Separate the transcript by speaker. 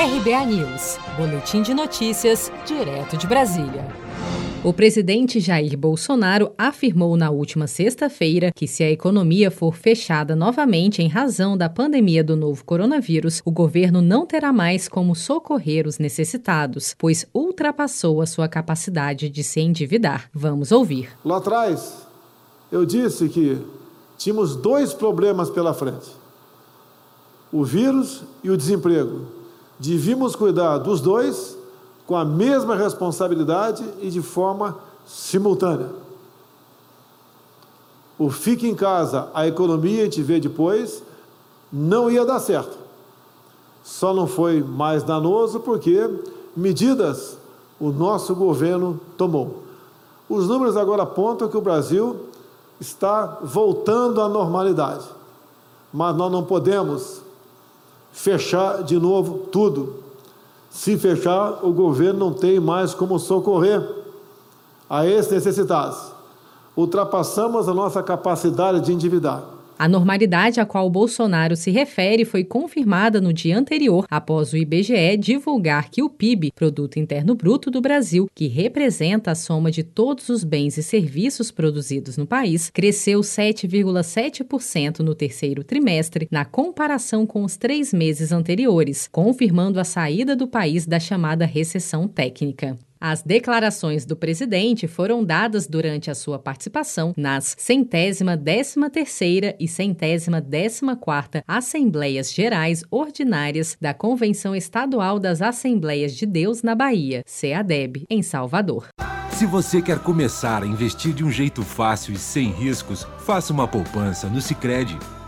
Speaker 1: RBA News, Boletim de Notícias, direto de Brasília. O presidente Jair Bolsonaro afirmou na última sexta-feira que, se a economia for fechada novamente em razão da pandemia do novo coronavírus, o governo não terá mais como socorrer os necessitados, pois ultrapassou a sua capacidade de se endividar. Vamos ouvir.
Speaker 2: Lá atrás, eu disse que tínhamos dois problemas pela frente: o vírus e o desemprego. Devíamos cuidar dos dois com a mesma responsabilidade e de forma simultânea. O fique em casa, a economia a gente vê depois, não ia dar certo. Só não foi mais danoso porque medidas o nosso governo tomou. Os números agora apontam que o Brasil está voltando à normalidade. Mas nós não podemos fechar de novo tudo. Se fechar, o governo não tem mais como socorrer a esses necessitados. Ultrapassamos a nossa capacidade de endividar.
Speaker 1: A normalidade a qual Bolsonaro se refere foi confirmada no dia anterior, após o IBGE divulgar que o PIB, Produto Interno Bruto do Brasil, que representa a soma de todos os bens e serviços produzidos no país, cresceu 7,7% no terceiro trimestre, na comparação com os três meses anteriores, confirmando a saída do país da chamada recessão técnica. As declarações do presidente foram dadas durante a sua participação nas centésima décima terceira e centésima décima quarta Assembleias Gerais Ordinárias da Convenção Estadual das Assembleias de Deus na Bahia, CEADEB, em Salvador.
Speaker 3: Se você quer começar a investir de um jeito fácil e sem riscos, faça uma poupança no Sicredi.